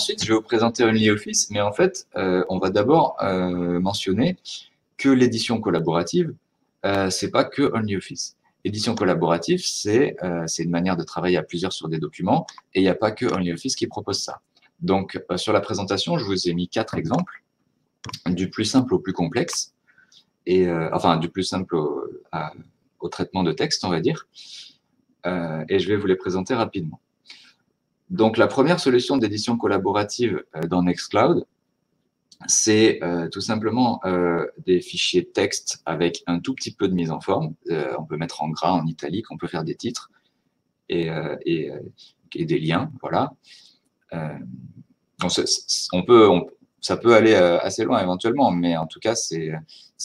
ensuite, je vais vous présenter OnlyOffice, mais en fait, on va d'abord mentionner que l'édition collaborative, c'est pas que OnlyOffice. Édition collaborative, c'est une manière de travailler à plusieurs sur des documents, et il n'y a pas que OnlyOffice qui propose ça. Donc, sur la présentation, je vous ai mis quatre exemples, du plus simple au plus complexe, et enfin, du plus simple au traitement de texte, on va dire. Euh, et je vais vous les présenter rapidement. Donc, la première solution d'édition collaborative euh, dans Nextcloud, c'est euh, tout simplement des fichiers texte avec un tout petit peu de mise en forme. on peut mettre en gras, en italique, on peut faire des titres et, et, des liens, voilà. on peut, ça peut aller assez loin éventuellement, mais en tout cas, c'est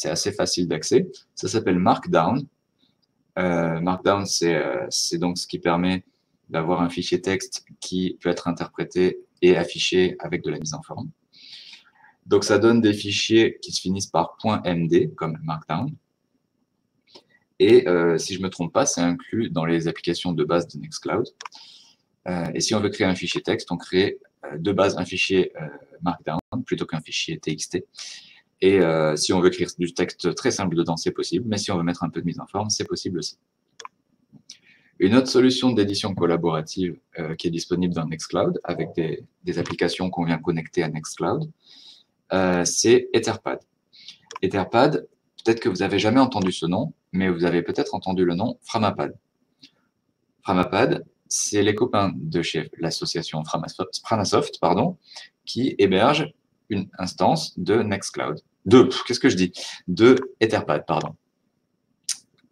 assez facile d'accès. Ça s'appelle Markdown. Euh, Markdown, euh, c'est donc ce qui permet d'avoir un fichier texte qui peut être interprété et affiché avec de la mise en forme. Donc, ça donne des fichiers qui se finissent par .md, comme Markdown. Et euh, si je ne me trompe pas, c'est inclus dans les applications de base de Nextcloud. et si on veut créer un fichier texte, on crée de base un fichier Markdown plutôt qu'un fichier TXT. Et euh, si on veut écrire du texte très simple dedans, c'est possible, mais si on veut mettre un peu de mise en forme, c'est possible aussi. Une autre solution d'édition collaborative euh, qui est disponible dans Nextcloud, avec des, applications qu'on vient connecter à Nextcloud, euh, c'est Etherpad. Etherpad, peut-être que vous n'avez jamais entendu ce nom, mais vous avez peut-être entendu le nom Framapad. Framapad, c'est les copains de chez l'association Framasoft, pardon, qui hébergent une instance de Nextcloud. De, qu'est-ce que je dis? De Etherpad, pardon.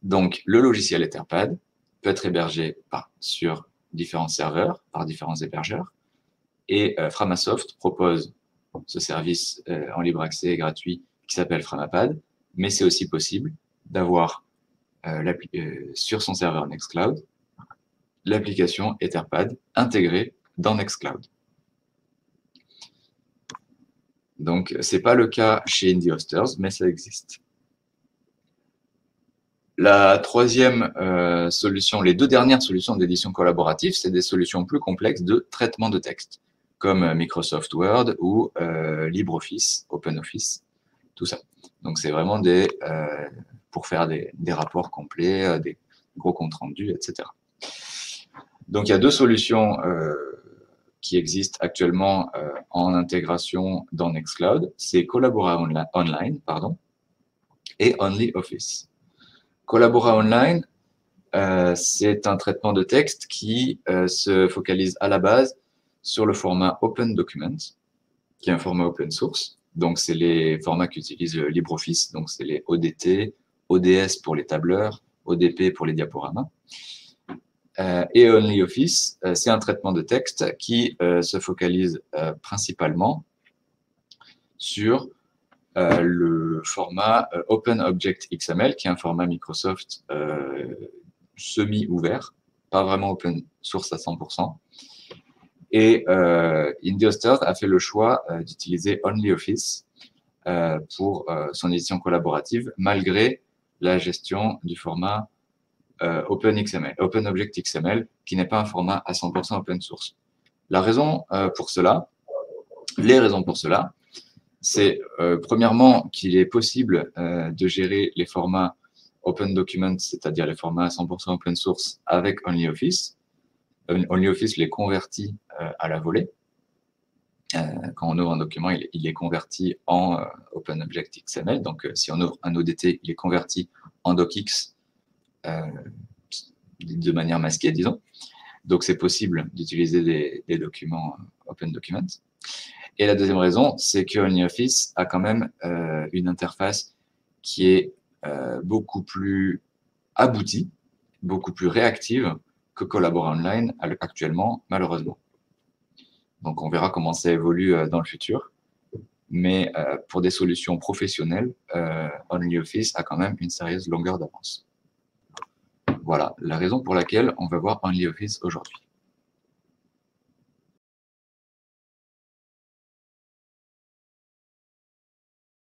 Donc, le logiciel Etherpad peut être hébergé par, sur différents serveurs, par différents hébergeurs. Et euh, Framasoft propose ce service euh, en libre accès et gratuit qui s'appelle Framapad, mais c'est aussi possible d'avoir euh, sur son serveur Nextcloud l'application Etherpad intégrée dans Nextcloud. Donc, ce n'est pas le cas chez Indie Hosters, mais ça existe. La troisième euh, solution, les deux dernières solutions d'édition collaborative, c'est des solutions plus complexes de traitement de texte, comme Microsoft Word ou euh, LibreOffice, OpenOffice, tout ça. Donc, c'est vraiment euh, pour faire des, rapports complets, des gros comptes rendus, etc. Donc, il y a deux solutions qui existe actuellement euh, en intégration dans Nextcloud, c'est Collabora Online pardon, et OnlyOffice. Collabora Online, euh, c'est un traitement de texte qui euh, se focalise à la base sur le format Open Document, qui est un format open source. Donc, c'est les formats qu'utilise LibreOffice, donc c'est les ODT, ODS pour les tableurs, ODP pour les diaporamas. Euh, et OnlyOffice, c'est un traitement de texte qui se focalise principalement sur le format Open Object XML, qui est un format Microsoft semi-ouvert, pas vraiment open source à 100%. Et euh, a fait le choix d'utiliser OnlyOffice pour son édition collaborative, malgré la gestion du format euh, OpenXML, OpenObjectXML, qui n'est pas un format à 100% open source. La raison euh, pour cela, les raisons pour cela, c'est euh, premièrement qu'il est possible de gérer les formats Open Documents, c'est-à-dire les formats à 100% open source avec OnlyOffice. OnlyOffice les convertit à la volée. quand on ouvre un document, il, est converti en OpenObjectXML. Donc, si on ouvre un ODT, il est converti en DocX euh, de manière masquée, disons. Donc, c'est possible d'utiliser des, documents euh, Open Documents. Et la deuxième raison, c'est que OnlyOffice a quand même euh, une interface qui est beaucoup plus aboutie, beaucoup plus réactive que Collabora Online actuellement, malheureusement. Donc, on verra comment ça évolue dans le futur. Mais pour des solutions professionnelles, OnlyOffice a quand même une sérieuse longueur d'avance. Voilà la raison pour laquelle on va voir OnlyOffice aujourd'hui.